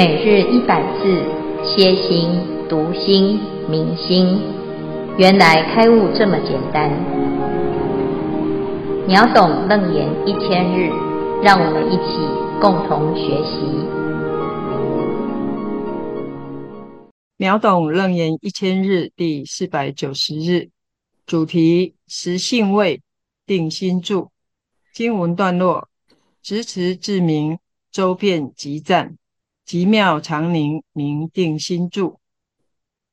每日一百字，歇心、读心、明心，原来开悟这么简单。秒懂楞严一千日，让我们一起共同学习。秒懂楞严一千日第四百九十日，主题：实性位，定心住。经文段落：执持智明，周遍即赞。极妙常宁，明定心住。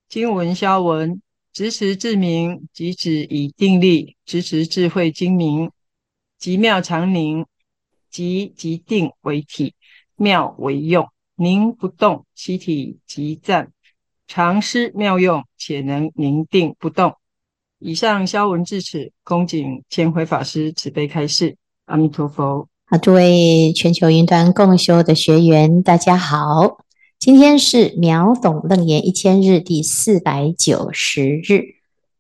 经文消文：执持自明，即指以定力执持智慧精明。极妙常宁，即即定为体，妙为用，宁不动，其体即暂。常施妙用，且能宁定不动。以上消文至此，恭请千辉法师慈悲开示。阿弥陀佛。好，诸位全球云端共修的学员，大家好。今天是秒懂楞严一千日第四百九十日，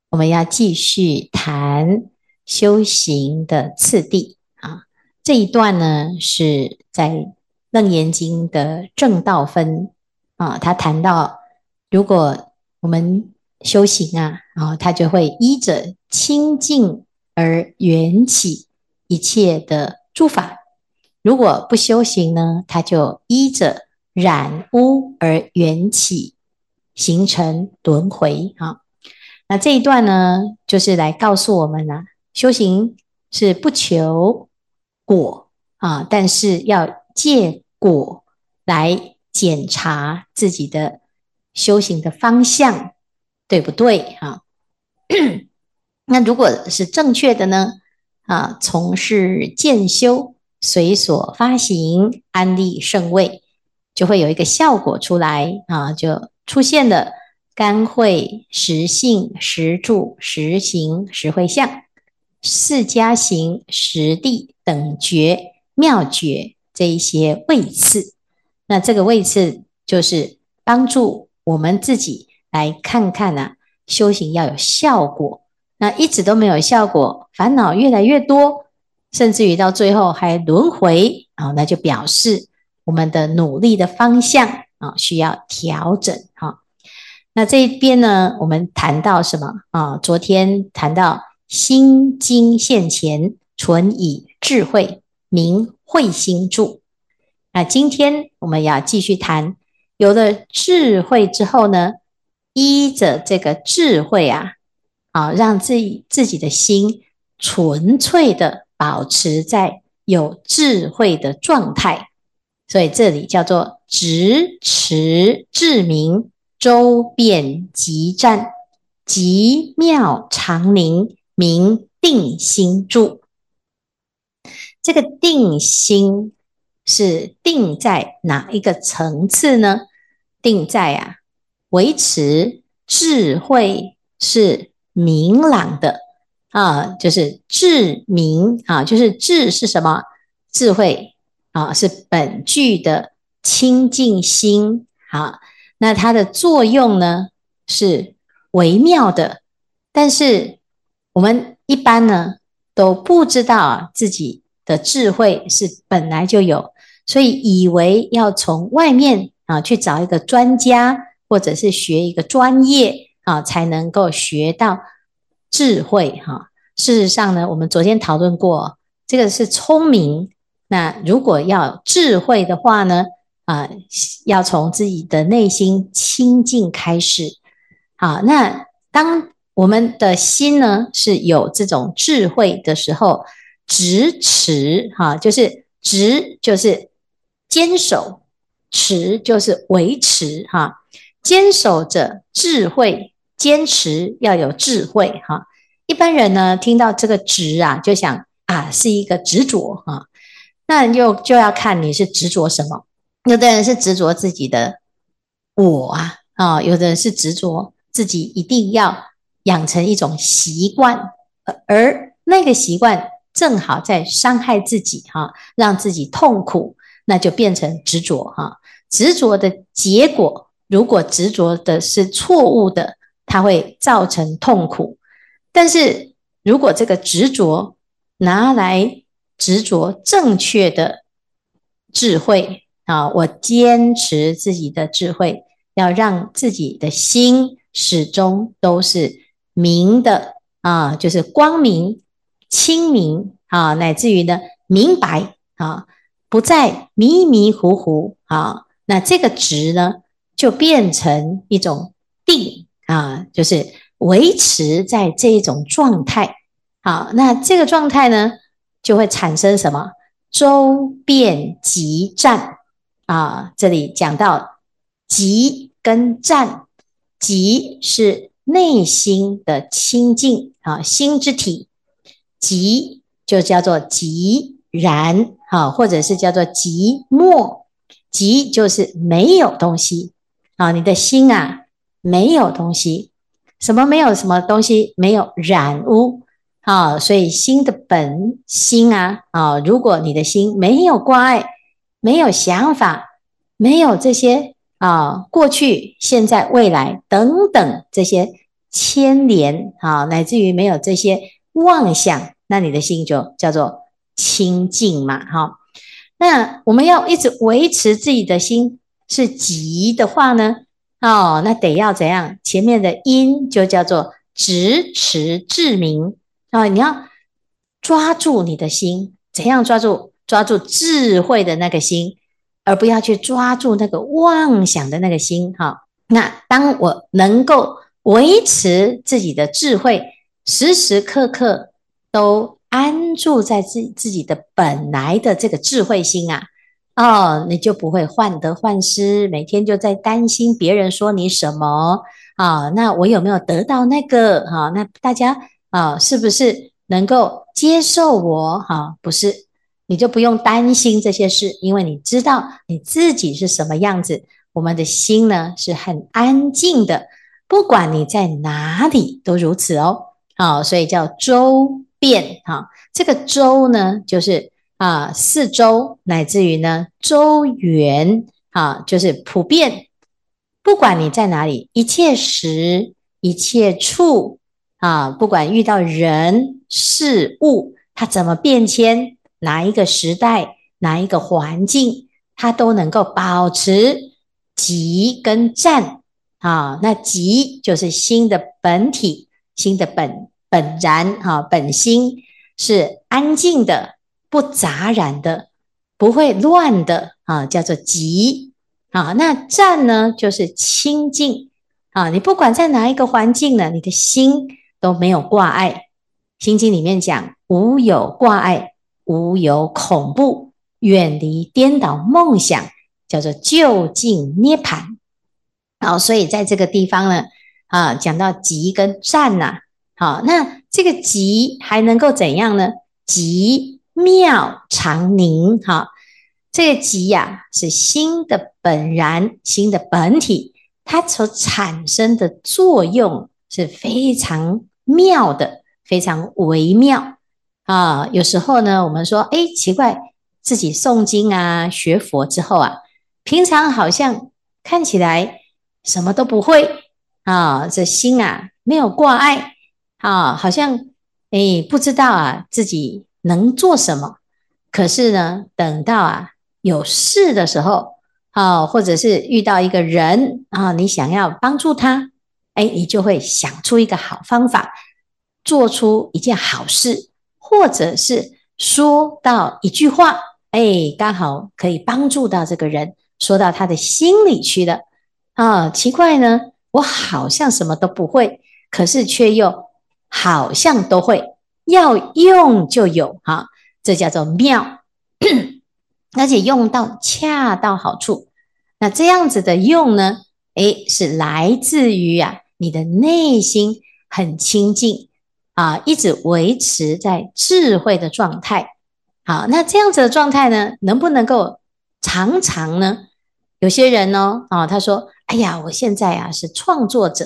我们要继续谈修行的次第啊。这一段呢，是在楞严经的正道分啊，他谈到，如果我们修行啊，啊，他就会依着清净而缘起一切的诸法。如果不修行呢，它就依着染污而缘起，形成轮回啊。那这一段呢，就是来告诉我们呢、啊，修行是不求果啊，但是要借果来检查自己的修行的方向，对不对啊？那如果是正确的呢？啊，从事渐修。随所发行，安立圣位，就会有一个效果出来啊，就出现了甘慧、实性、实住、实行、实会相、四加行、实地等觉妙觉这一些位次。那这个位次就是帮助我们自己来看看呐、啊，修行要有效果。那一直都没有效果，烦恼越来越多。甚至于到最后还轮回啊，那就表示我们的努力的方向啊需要调整哈。那这一边呢，我们谈到什么啊？昨天谈到心经现前，纯以智慧明慧心住。那今天我们要继续谈，有了智慧之后呢，依着这个智慧啊，啊，让自己自己的心纯粹的。保持在有智慧的状态，所以这里叫做执持智明，周遍集赞，极妙常宁，明定心住。这个定心是定在哪一个层次呢？定在啊，维持智慧是明朗的。啊，就是智明啊，就是智是什么？智慧啊，是本具的清净心啊。那它的作用呢，是微妙的，但是我们一般呢都不知道啊，自己的智慧是本来就有，所以以为要从外面啊去找一个专家，或者是学一个专业啊，才能够学到。智慧哈，事实上呢，我们昨天讨论过，这个是聪明。那如果要智慧的话呢，啊，要从自己的内心清净开始。好，那当我们的心呢是有这种智慧的时候，执持哈，就是执就是坚守，持就是维持哈，坚守着智慧。坚持要有智慧哈，一般人呢听到这个执啊，就想啊是一个执着哈，那又就要看你是执着什么。有的人是执着自己的我啊啊，有的人是执着自己一定要养成一种习惯，而那个习惯正好在伤害自己哈，让自己痛苦，那就变成执着哈。执着的结果，如果执着的是错误的。它会造成痛苦，但是如果这个执着拿来执着正确的智慧啊，我坚持自己的智慧，要让自己的心始终都是明的啊，就是光明、清明啊，乃至于呢明白啊，不再迷迷糊糊啊。那这个执呢，就变成一种啊，就是维持在这种状态。好，那这个状态呢，就会产生什么？周遍寂战啊，这里讲到寂跟战，寂是内心的清净啊，心之体，寂就叫做寂然啊，或者是叫做寂寞，寂就是没有东西啊，你的心啊没有东西，什么没有什么东西，没有染污。啊，所以心的本心啊，啊，如果你的心没有挂碍，没有想法，没有这些啊，过去、现在、未来等等这些牵连啊，乃至于没有这些妄想，那你的心就叫做清净嘛，哈。那我们要一直维持自己的心是寂的话呢，哦，那得要怎样？前面的因就叫做执持至明。啊，你要抓住你的心，怎样抓住？抓住智慧的那个心，而不要去抓住那个妄想的那个心。哈，那当我能够维持自己的智慧，时时刻刻都安住在自自己的本来的这个智慧心啊，哦，你就不会患得患失，每天就在担心别人说你什么啊？那我有没有得到那个？哈，那大家。啊，是不是能够接受我？哈、啊，不是，你就不用担心这些事，因为你知道你自己是什么样子。我们的心呢，是很安静的，不管你在哪里都如此哦。好、所以叫周遍哈、这个周呢，就是啊，四周乃至于呢周圆啊，就是普遍，不管你在哪里，一切时一切处。啊，不管遇到人事物，它怎么变迁，哪一个时代，哪一个环境，它都能够保持寂跟战啊。那寂就是心的本体，心的本本然啊，本心是安静的，不杂染的，不会乱的啊，叫做寂啊。那战呢，就是清净啊。你不管在哪一个环境呢，你的心。都没有挂碍，《心经》里面讲：无有挂碍，无有恐怖，远离颠倒梦想，叫做究竟涅槃。好，所以在这个地方呢，啊，讲到寂跟战呐，好，那这个寂还能够怎样呢？寂妙常宁，哈，这个寂呀、是心的本然，心的本体，它所产生的作用。是非常妙的，非常微妙啊！有时候呢，我们说，哎，奇怪，自己诵经啊、学佛之后啊，平常好像看起来什么都不会啊，这心啊没有挂碍啊，好像哎不知道啊自己能做什么。可是呢，等到啊有事的时候啊，或者是遇到一个人啊，你想要帮助他。哎，你就会想出一个好方法，做出一件好事，或者是说到一句话，哎，刚好可以帮助到这个人，说到他的心里去了。啊，奇怪呢，我好像什么都不会，可是却又好像都会，要用就有，哈、这叫做妙，而且用到恰到好处。那这样子的用呢，哎，是来自于啊。你的内心很清净啊，一直维持在智慧的状态。好，那这样子的状态呢，能不能够常常呢？有些人呢，啊，他说：“哎呀，我现在啊是创作者，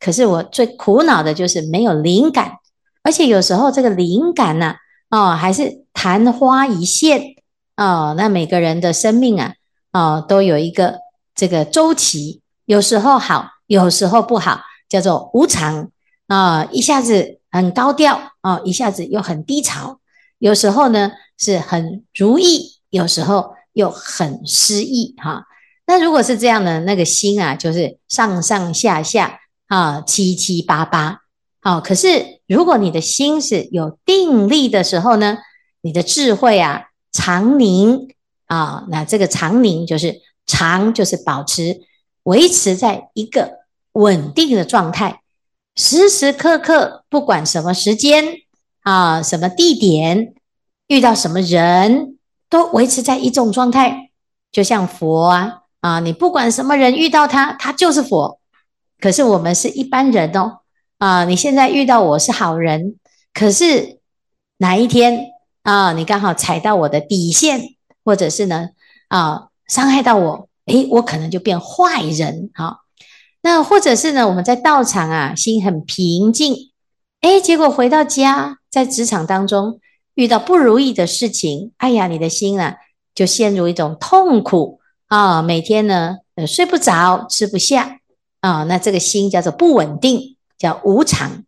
可是我最苦恼的就是没有灵感，而且有时候这个灵感呢，哦，还是昙花一现哦。那每个人的生命啊，哦，都有一个这个周期，有时候好，有时候不好。”叫做无常啊，一下子很高调啊，一下子又很低潮。有时候呢是很如意，有时候又很失意哈。那如果是这样呢，那个心啊，就是上上下下啊，七七八八。好，可是如果你的心是有定力的时候呢，你的智慧啊，常宁啊，那这个常宁就是常，就是保持维持在一个稳定的状态，时时刻刻不管什么时间啊，什么地点，遇到什么人都维持在一种状态，就像佛啊啊，你不管什么人遇到他，他就是佛。可是我们是一般人哦啊，你现在遇到我是好人，可是哪一天？啊，你刚好踩到我的底线，或者是呢，啊，伤害到我，诶，我可能就变坏人，好，那或者是呢，我们在道场啊，心很平静，诶，结果回到家，在职场当中遇到不如意的事情，哎呀，你的心啊，就陷入一种痛苦啊，每天呢，呃，睡不着，吃不下，啊，那这个心叫做不稳定，叫无常，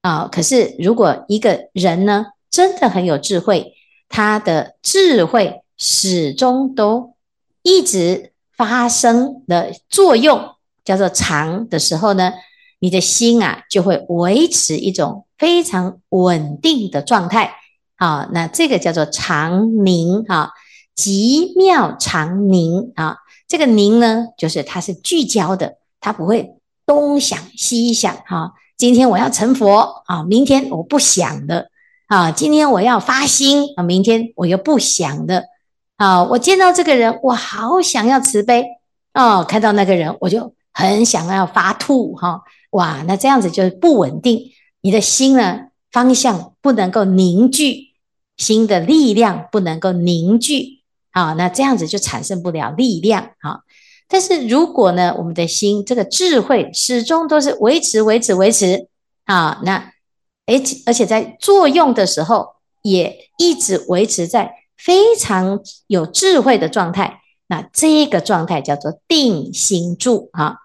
啊，可是如果一个人呢，真的很有智慧，他的智慧始终都一直发生的作用，叫做常的时候呢，你的心啊就会维持一种非常稳定的状态。啊，那这个叫做常宁啊，极妙常宁啊。这个宁呢，就是它是聚焦的，它不会东想西想。哈，今天我要成佛啊，明天我不想的。啊，今天我要发心啊，明天我又不想的。啊，我见到这个人，我好想要慈悲哦，看到那个人，我就很想要发吐哈。哇，那这样子就是不稳定，你的心呢，方向不能够凝聚，心的力量不能够凝聚啊，那这样子就产生不了力量啊。但是如果呢，我们的心这个智慧始终都是维持、维持、维持啊，那。而且而且在作用的时候，也一直维持在非常有智慧的状态。那这个状态叫做定心住啊。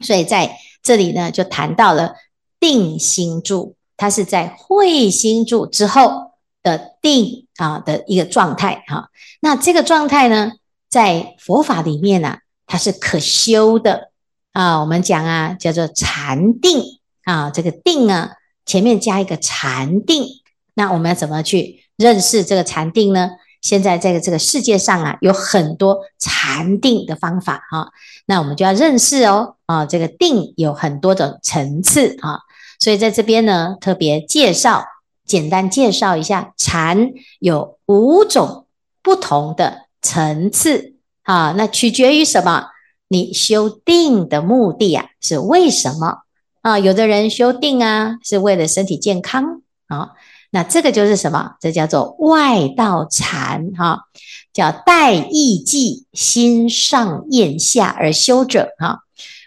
所以在这里呢，就谈到了定心住，它是在会心住之后的定啊的一个状态哈。那这个状态呢，在佛法里面呢，它是可修的啊。我们讲啊，叫做禅定啊，这个定啊。前面加一个禅定，那我们要怎么去认识这个禅定呢？现在在这个世界上啊，有很多禅定的方法哈，那我们就要认识哦啊，这个定有很多种层次啊，所以在这边呢，特别介绍，简单介绍一下禅有五种不同的层次啊，那取决于什么？你修定的目的啊，是为什么？啊，有的人修定啊，是为了身体健康啊。那这个就是什么？这叫做外道禅哈，叫待意寂，心上厌下而修者哈。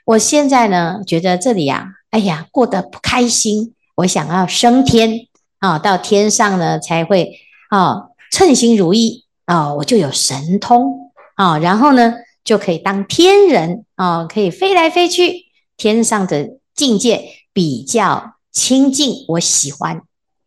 我现在呢，觉得这里呀，哎呀，过得不开心，我想要升天啊，到天上呢才会啊称心如意啊，我就有神通啊，然后呢就可以当天人啊，可以飞来飞去天上的。境界比较清净，我喜欢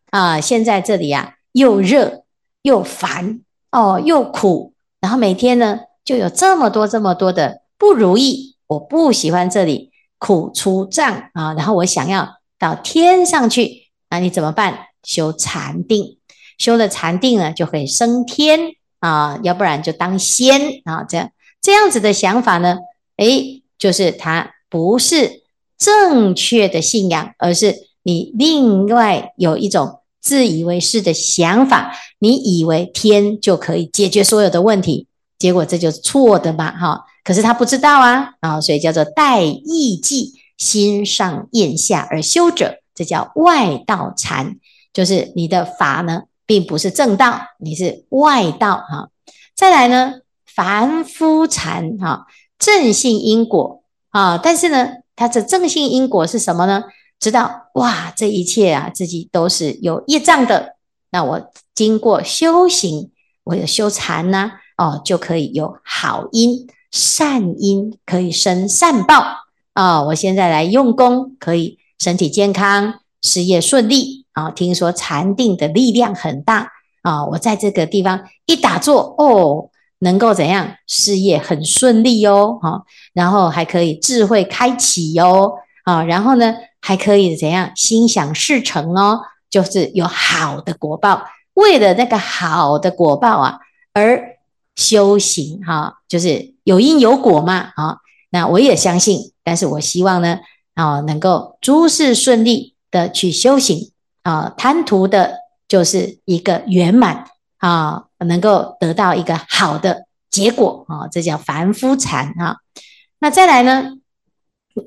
啊。现在这里啊，又热又烦哦，又苦，然后每天呢就有这么多这么多的不如意，我不喜欢这里，苦出障啊。然后我想要到天上去，那你怎么办？修禅定，修了禅定呢，就可以升天啊，要不然就当仙啊。这样这样子的想法呢，诶，就是它不是。正确的信仰，而是你另外有一种自以为是的想法，你以为天就可以解决所有的问题，结果这就是错的嘛，哈。可是他不知道啊，啊，所以叫做待意寂，心上厌下而修者，这叫外道禅，就是你的法呢，并不是正道，你是外道哈。再来呢，凡夫禅哈，正性因果啊，但是呢。他这正性因果是什么呢？知道哇，这一切啊，自己都是有业障的。那我经过修行，我有修禅呢、哦，就可以有好因、善因，可以生善报啊、我现在来用功，可以身体健康、事业顺利啊、听说禅定的力量很大啊、我在这个地方一打坐，哦，能够怎样？事业很顺利哦，哈，然后还可以智慧开启哟，啊，然后呢，还可以怎样？心想事成哦，就是有好的果报。为了那个好的果报啊，而修行哈，就是有因有果嘛，啊，那我也相信，但是我希望呢，啊，能够诸事顺利的去修行啊，贪图的就是一个圆满啊，能够得到一个好的结果啊，这叫凡夫禅啊。那再来呢，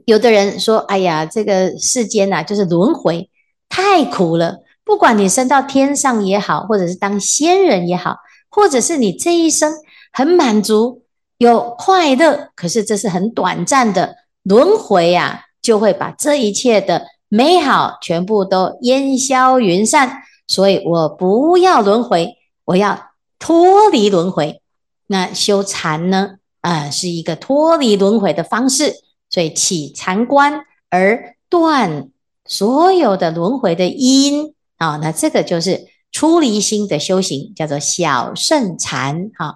有的人说，哎呀，这个世间呐，就是轮回太苦了。不管你升到天上也好，或者是当仙人也好，或者是你这一生很满足、有快乐，可是这是很短暂的轮回呀，就会把这一切的美好全部都烟消云散。所以我不要轮回，我要脱离轮回。那修禅呢？啊、是一个脱离轮回的方式。所以起禅观而断所有的轮回的因。啊、那这个就是出离心的修行，叫做小乘禅。哈、哦，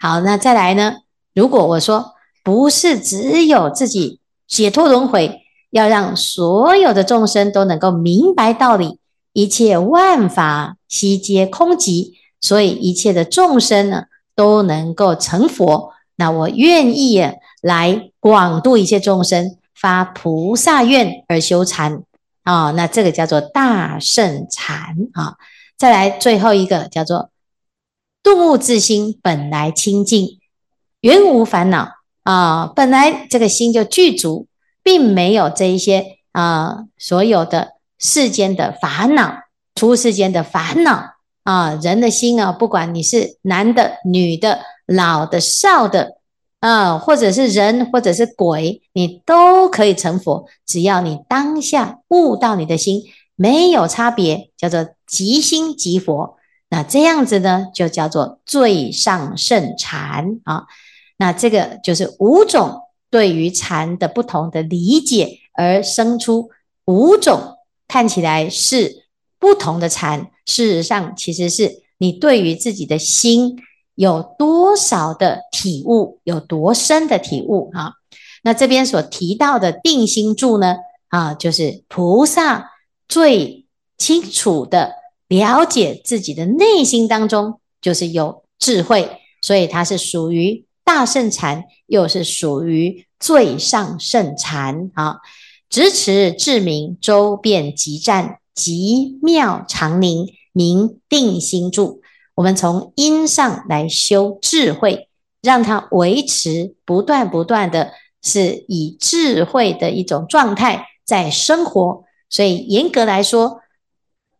好，那再来呢？如果我说不是只有自己解脱轮回，要让所有的众生都能够明白道理，一切万法悉皆空寂，所以一切的众生呢都能够成佛。那我愿意来广度一切众生，发菩萨愿而修禅。啊、哦，那这个叫做大圣禅啊。再来最后一个叫做顿悟自心本来清净，原无烦恼啊、本来这个心就具足，并没有这一些啊所有的世间的烦恼，出世间的烦恼啊。人的心啊，不管你是男的、女的、老的、少的。啊，或者是人，或者是鬼，你都可以成佛，只要你当下悟到你的心没有差别，叫做即心即佛。那这样子呢，就叫做最上圣禅啊。那这个就是五种对于禅的不同的理解，而生出五种看起来是不同的禅，事实上其实是你对于自己的心。有多少的体悟，有多深的体悟啊？那这边所提到的定心住呢？啊，就是菩萨最清楚的了解自己的内心当中，就是有智慧，所以它是属于大圣禅，又是属于最上圣禅啊。执持智明，周遍极湛，极妙常宁，明定心住。我们从因上来修智慧，让它维持不断不断的，是以智慧的一种状态在生活。所以严格来说，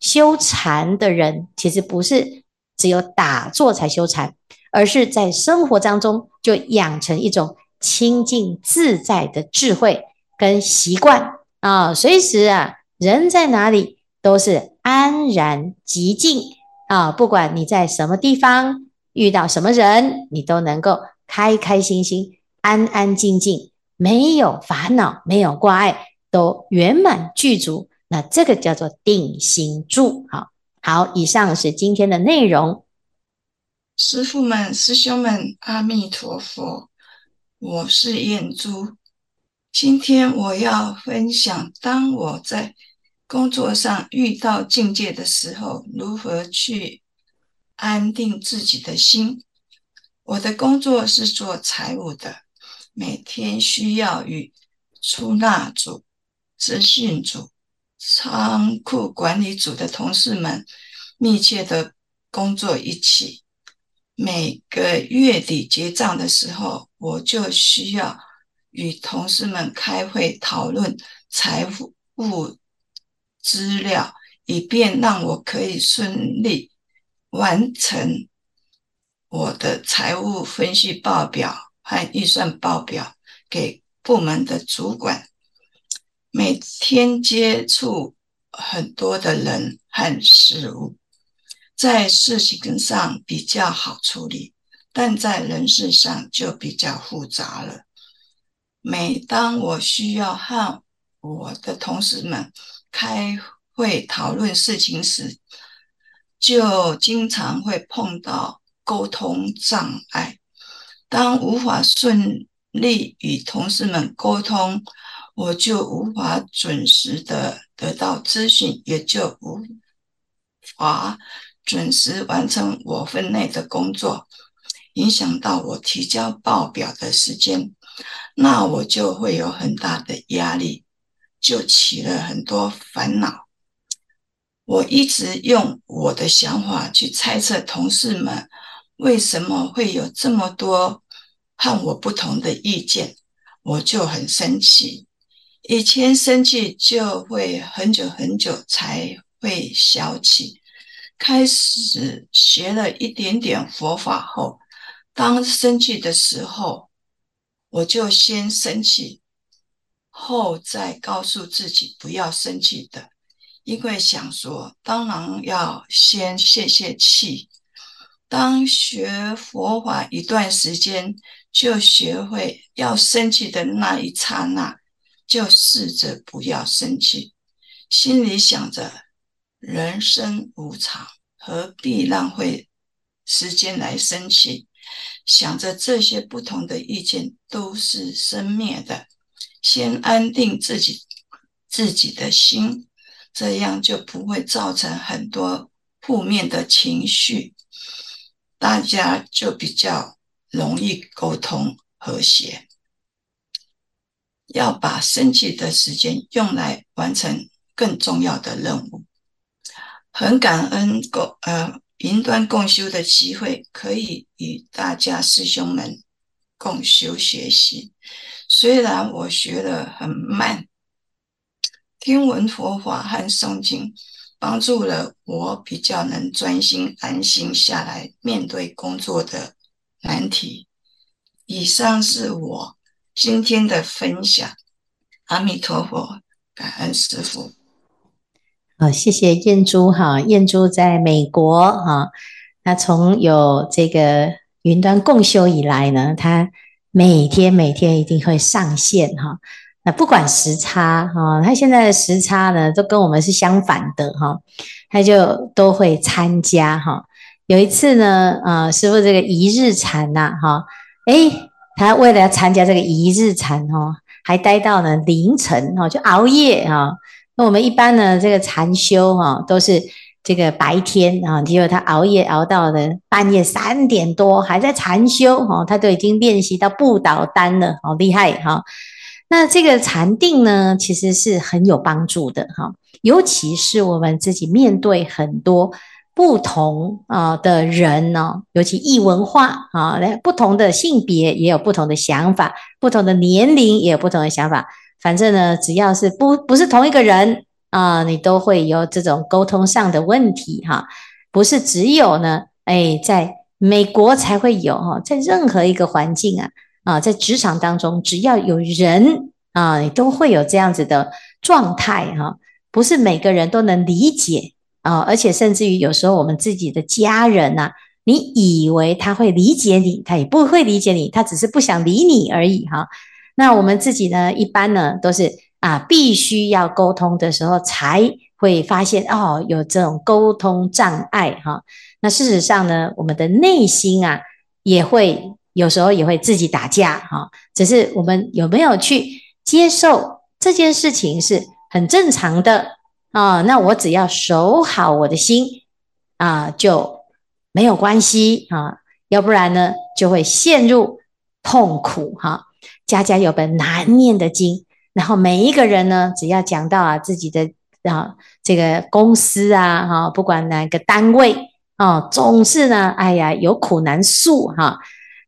修禅的人其实不是只有打坐才修禅，而是在生活当中就养成一种清净自在的智慧跟习惯啊，随时啊，人在哪里都是安然寂静。啊，不管你在什么地方遇到什么人，你都能够开开心心、安安静静，没有烦恼，没有挂碍，都圆满具足。那这个叫做定心住。好，好，以上是今天的内容。师父们、师兄们，阿弥陀佛，我是燕珠。今天我要分享，当我在。工作上遇到境界的时候，如何去安定自己的心？我的工作是做财务的，每天需要与出纳组、资讯组、仓库管理组的同事们密切的工作一起。每个月底结账的时候，我就需要与同事们开会讨论财务。资料，以便让我可以顺利完成我的财务分析报表和预算报表给部门的主管。每天接触很多的人和事物，在事情上比较好处理，但在人事上就比较复杂了。每当我需要和我的同事们，开会讨论事情时，就经常会碰到沟通障碍。当无法顺利与同事们沟通，我就无法准时的得到资讯，也就无法准时完成我分内的工作，影响到我提交报表的时间，那我就会有很大的压力，就起了很多烦恼。我一直用我的想法去猜测同事们为什么会有这么多和我不同的意见，我就很生气。以前生气就会很久很久才会消气。开始学了一点点佛法后，当生气的时候，我就先生气，后再告诉自己不要生气的。因为想说，当然要先泄泄气。当学佛法一段时间，就学会要生气的那一刹那，就试着不要生气。心里想着人生无常，何必浪费时间来生气？想着这些不同的意见都是生灭的，先安定自己自己的心。这样就不会造成很多负面的情绪，大家就比较容易沟通和谐。要把生气的时间用来完成更重要的任务。很感恩共呃云端共修的机会，可以与大家师兄们共修学习。虽然我学的很慢。听闻佛法和诵经，帮助了我比较能专心安心下来面对工作的难题。以上是我今天的分享。阿弥陀佛，感恩师父。好，谢谢燕珠哈。燕珠在美国哈，那从有这个云端共修以来呢，他每天每天一定会上线哈。那不管时差哈，他现在的时差呢，都跟我们是相反的哈，他就都会参加哈。有一次呢，啊，师傅这个一日禅呐，哈，诶，他为了要参加这个一日禅哈，还待到了凌晨哈，就熬夜哈。那我们一般呢，这个禅修哈，都是这个白天啊，结果他熬夜熬到了半夜三点多，还在禅修哈，他都已经练习到不倒单了，好厉害哈。那这个禅定呢，其实是很有帮助的哈，尤其是我们自己面对很多不同啊的人呢，尤其异文化啊，不同的性别也有不同的想法，不同的年龄也有不同的想法。反正呢，只要是不不是同一个人啊，你都会有这种沟通上的问题哈。不是只有呢，哎，在美国才会有哈，在任何一个环境啊。啊，在职场当中，只要有人啊，你都会有这样子的状态哈。不是每个人都能理解啊，而且甚至于有时候我们自己的家人呐，你以为他会理解你，他也不会理解你，他只是不想理你而已哈。那我们自己呢，一般呢都是啊，必须要沟通的时候才会发现哦，有这种沟通障碍哈。那事实上呢，我们的内心啊也会。有时候也会自己打架哈，只是我们有没有去接受这件事情是很正常的啊？那我只要守好我的心啊，就没有关系啊。要不然呢，就会陷入痛苦哈。家家有本难念的经，然后每一个人呢，只要讲到啊自己的啊这个公司啊哈，不管哪个单位啊，总是呢，哎呀有苦难诉哈。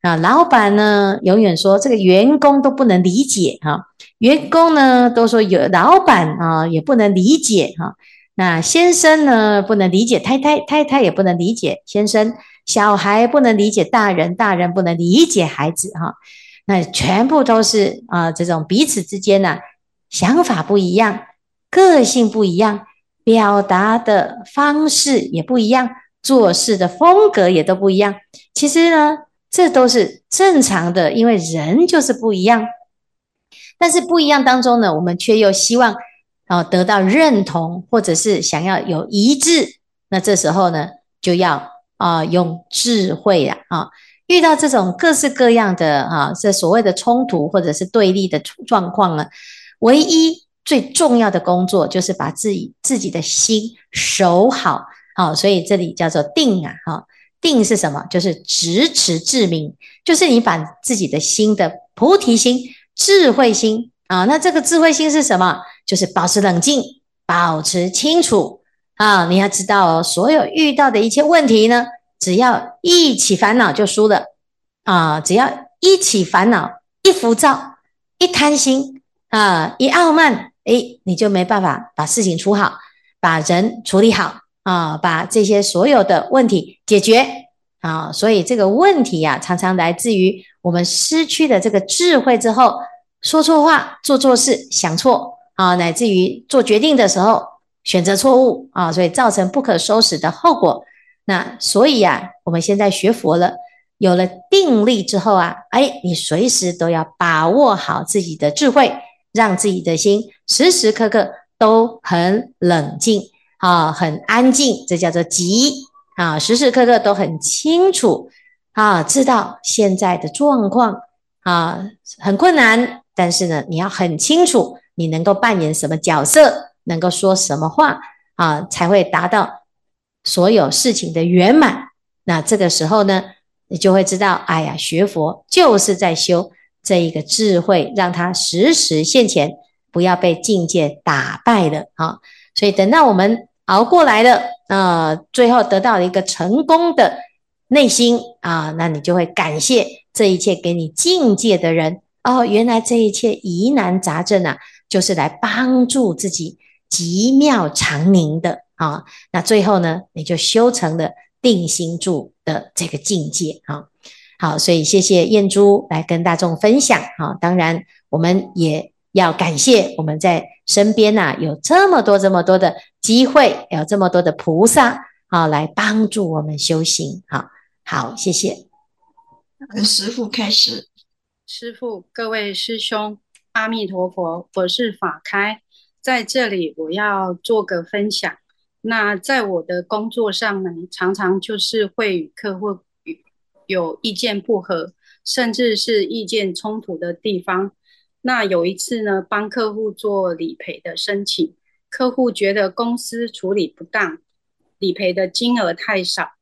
啊，老板呢，永远说这个员工都不能理解哈，员工呢都说有老板啊也不能理解哈，那先生呢不能理解太太，太太也不能理解先生，小孩不能理解大人，大人不能理解孩子哈，那全部都是啊这种彼此之间呢想法不一样，个性不一样，表达的方式也不一样，做事的风格也都不一样，其实呢。这都是正常的，因为人就是不一样。但是不一样当中呢，我们却又希望啊得到认同，或者是想要有一致。那这时候呢，就要啊用智慧啊，遇到这种各式各样的啊，这所谓的冲突或者是对立的状况呢，唯一最重要的工作就是把自己自己的心守好，好，所以这里叫做定啊，哈，定是什么？就是直持至明，就是你把自己的心的菩提心、智慧心啊，那这个智慧心是什么？就是保持冷静，保持清楚啊，你要知道哦，所有遇到的一切问题呢。只要一起烦恼就输了啊！只要一起烦恼，一浮躁，一贪心啊，一傲慢，诶，你就没办法把事情处好，把人处理好啊，把这些所有的问题解决啊。所以这个问题呀、啊，常常来自于我们失去了这个智慧之后，说错话，做错事，想错啊，乃至于做决定的时候选择错误啊，所以造成不可收拾的后果。那所以呀、啊，我们现在学佛了，有了定力之后啊，哎，你随时都要把握好自己的智慧，让自己的心时时刻刻都很冷静啊，很安静，这叫做寂啊，时时刻刻都很清楚啊，知道现在的状况啊很困难，但是呢，你要很清楚你能够扮演什么角色，能够说什么话啊，才会达到。所有事情的圆满，那这个时候呢，你就会知道，哎呀，学佛就是在修这一个智慧，让它时时现前，不要被境界打败了啊。所以等到我们熬过来了，呃，最后得到了一个成功的内心啊，那你就会感谢这一切给你境界的人哦。原来这一切疑难杂症啊，就是来帮助自己极妙长宁的。啊，那最后呢，你就修成了定心住的这个境界啊。好，所以谢谢燕珠来跟大众分享啊。当然，我们也要感谢我们在身边呐、啊，有这么多这么多的机会，有这么多的菩萨啊，来帮助我们修行。好，好，谢谢。师傅开始，师傅，各位师兄，阿弥陀佛，我是法开，在这里我要做个分享。那在我的工作上呢，常常就是会与客户有意见不合，甚至是意见冲突的地方。那有一次呢，帮客户做理赔的申请，客户觉得公司处理不当，理赔的金额太少，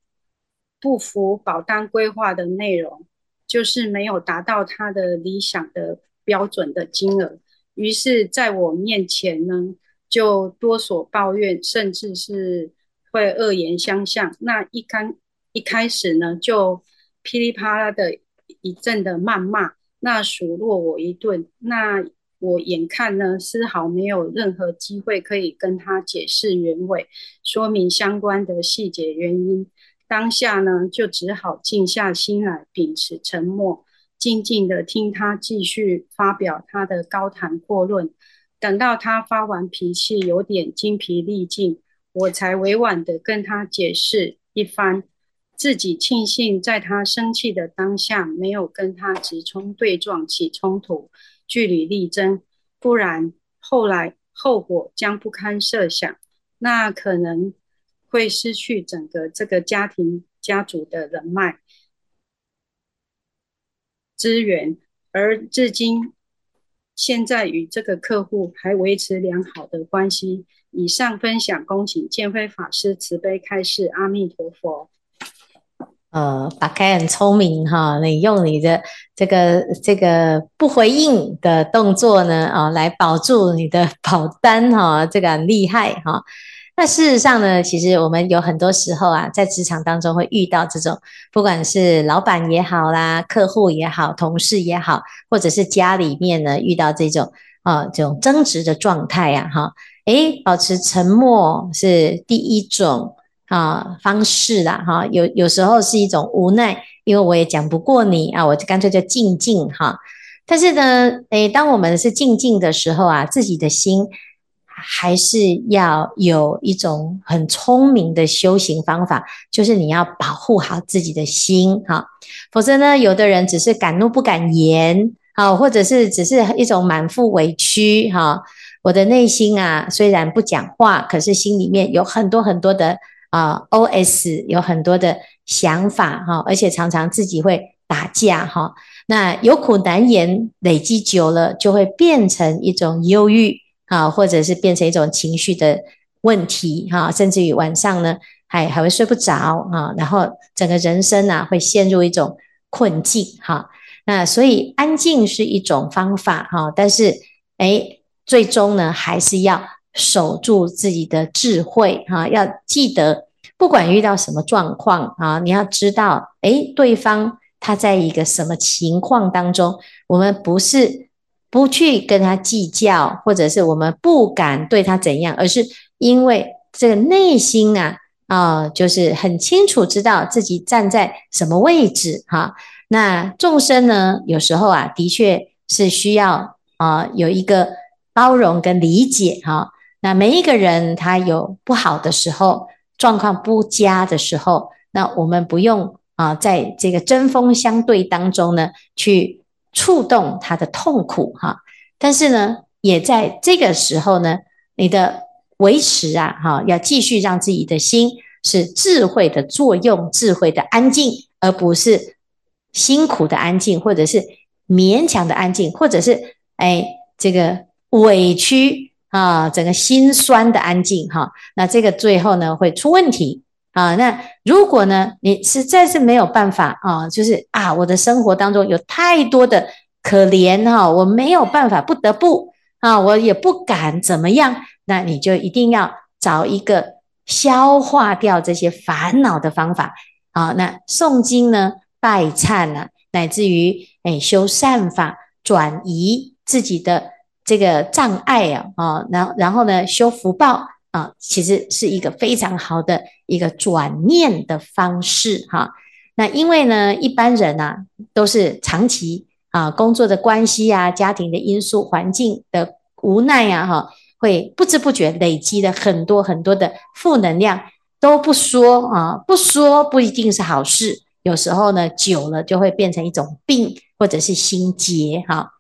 不符保单规划的内容，就是没有达到他的理想的标准的金额。于是，在我面前呢。就多所抱怨，甚至是会恶言相向。那一刚一开始呢，就噼里啪啦的一阵的谩骂，那数落我一顿。那我眼看呢，丝毫没有任何机会可以跟他解释原委，说明相关的细节原因。当下呢，就只好静下心来，秉持沉默，静静的听他继续发表他的高谈阔论。等到他发完脾气，有点精疲力尽，我才委婉地跟他解释一番。自己庆幸在他生气的当下，没有跟他直冲对撞起冲突，据理力争，不然后来后果将不堪设想。那可能会失去整个这个家庭家族的人脉资源，而至今。现在与这个客户还维持良好的关系。以上分享，恭请建辉法师慈悲开示。阿弥陀佛。呃，法开很聪明哈，你用你的这个这个不回应的动作呢，啊，来保住你的 保单哈，这个很厉害哈。那事实上呢，其实我们有很多时候啊，在职场当中会遇到这种，不管是老板也好啦，客户也好，同事也好，或者是家里面呢遇到这种啊这种争执的状态呀，哈，诶，保持沉默是第一种啊方式啦，哈，有有时候是一种无奈，因为我也讲不过你啊，我就干脆就静静哈。但是呢，诶，当我们是静静的时候啊，自己的心。还是要有一种很聪明的修行方法，就是你要保护好自己的心哈，否则呢，有的人只是敢怒不敢言啊，或者是只是一种满腹委屈哈。我的内心啊，虽然不讲话，可是心里面有很多很多的啊，OS 有很多的想法哈，而且常常自己会打架哈。那有苦难言累积久了，就会变成一种忧郁啊，或者是变成一种情绪的问题哈，甚至于晚上呢还还会睡不着啊，然后整个人生啊会陷入一种困境哈。那所以安静是一种方法哈，但是诶，最终呢还是要守住自己的智慧哈，要记得不管遇到什么状况啊，你要知道诶，对方。他在一个什么情况当中，我们不是不去跟他计较，或者是我们不敢对他怎样，而是因为这个内心啊啊、就是很清楚知道自己站在什么位置哈。那众生呢，有时候啊，的确是需要啊、有一个包容跟理解哈。那每一个人他有不好的时候，状况不佳的时候，那我们不用。啊，在这个针锋相对当中呢，去触动他的痛苦哈，但是呢，也在这个时候呢，你的维持啊，哈，要继续让自己的心是智慧的作用，智慧的安静，而不是辛苦的安静，或者是勉强的安静，或者是哎这个委屈啊，整个心酸的安静哈，那这个最后呢会出问题。啊，那如果呢，你实在是没有办法啊，就是啊，我的生活当中有太多的可怜哈，我没有办法，不得不啊，我也不敢怎么样，那你就一定要找一个消化掉这些烦恼的方法啊。那诵经呢，拜忏呢，乃至于哎修善法，转移自己的这个障碍啊，啊，然然后呢，修福报。啊，其实是一个非常好的一个转念的方式哈。那因为呢，一般人呐、啊、都是长期啊工作的关系啊，家庭的因素、环境的无奈呀哈，会不知不觉累积了很多很多的负能量，都不说啊，不说不一定是好事。有时候呢，久了就会变成一种病，或者是心结哈。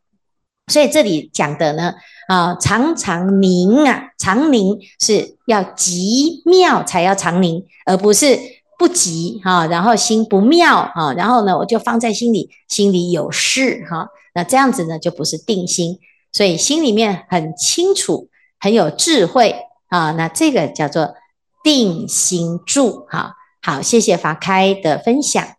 所以这里讲的呢。啊，常常宁啊，常宁是要急妙才要常宁，而不是不急哈。然后心不妙哈，然后呢，我就放在心里，心里有事哈。那这样子呢，就不是定心。所以心里面很清楚，很有智慧啊。那这个叫做定心住哈。好，谢谢法开的分享。